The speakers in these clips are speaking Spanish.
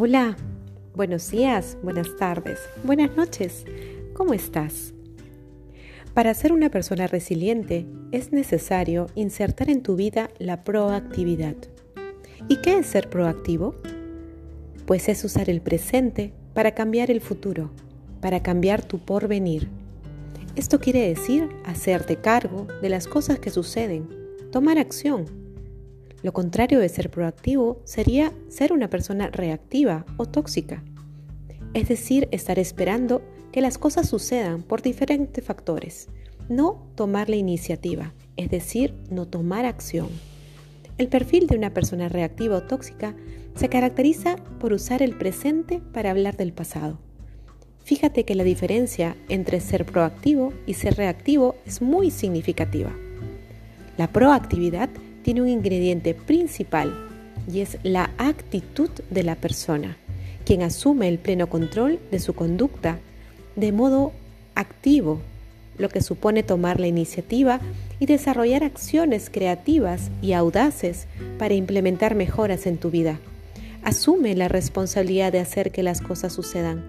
Hola, buenos días, buenas tardes, buenas noches. ¿Cómo estás? Para ser una persona resiliente es necesario insertar en tu vida la proactividad. ¿Y qué es ser proactivo? Pues es usar el presente para cambiar el futuro, para cambiar tu porvenir. Esto quiere decir hacerte cargo de las cosas que suceden, tomar acción lo contrario de ser proactivo sería ser una persona reactiva o tóxica. Es decir, estar esperando que las cosas sucedan por diferentes factores. No tomar la iniciativa, es decir, no tomar acción. El perfil de una persona reactiva o tóxica se caracteriza por usar el presente para hablar del pasado. Fíjate que la diferencia entre ser proactivo y ser reactivo es muy significativa. La proactividad tiene un ingrediente principal y es la actitud de la persona, quien asume el pleno control de su conducta de modo activo, lo que supone tomar la iniciativa y desarrollar acciones creativas y audaces para implementar mejoras en tu vida. Asume la responsabilidad de hacer que las cosas sucedan.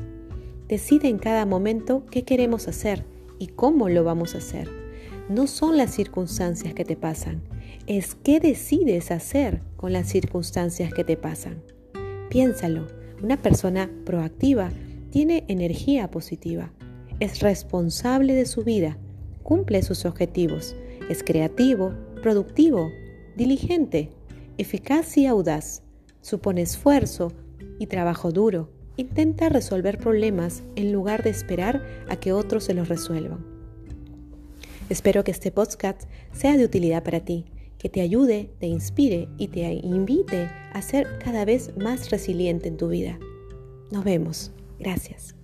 Decide en cada momento qué queremos hacer y cómo lo vamos a hacer. No son las circunstancias que te pasan, es qué decides hacer con las circunstancias que te pasan. Piénsalo, una persona proactiva tiene energía positiva, es responsable de su vida, cumple sus objetivos, es creativo, productivo, diligente, eficaz y audaz, supone esfuerzo y trabajo duro, intenta resolver problemas en lugar de esperar a que otros se los resuelvan. Espero que este podcast sea de utilidad para ti que te ayude, te inspire y te invite a ser cada vez más resiliente en tu vida. Nos vemos. Gracias.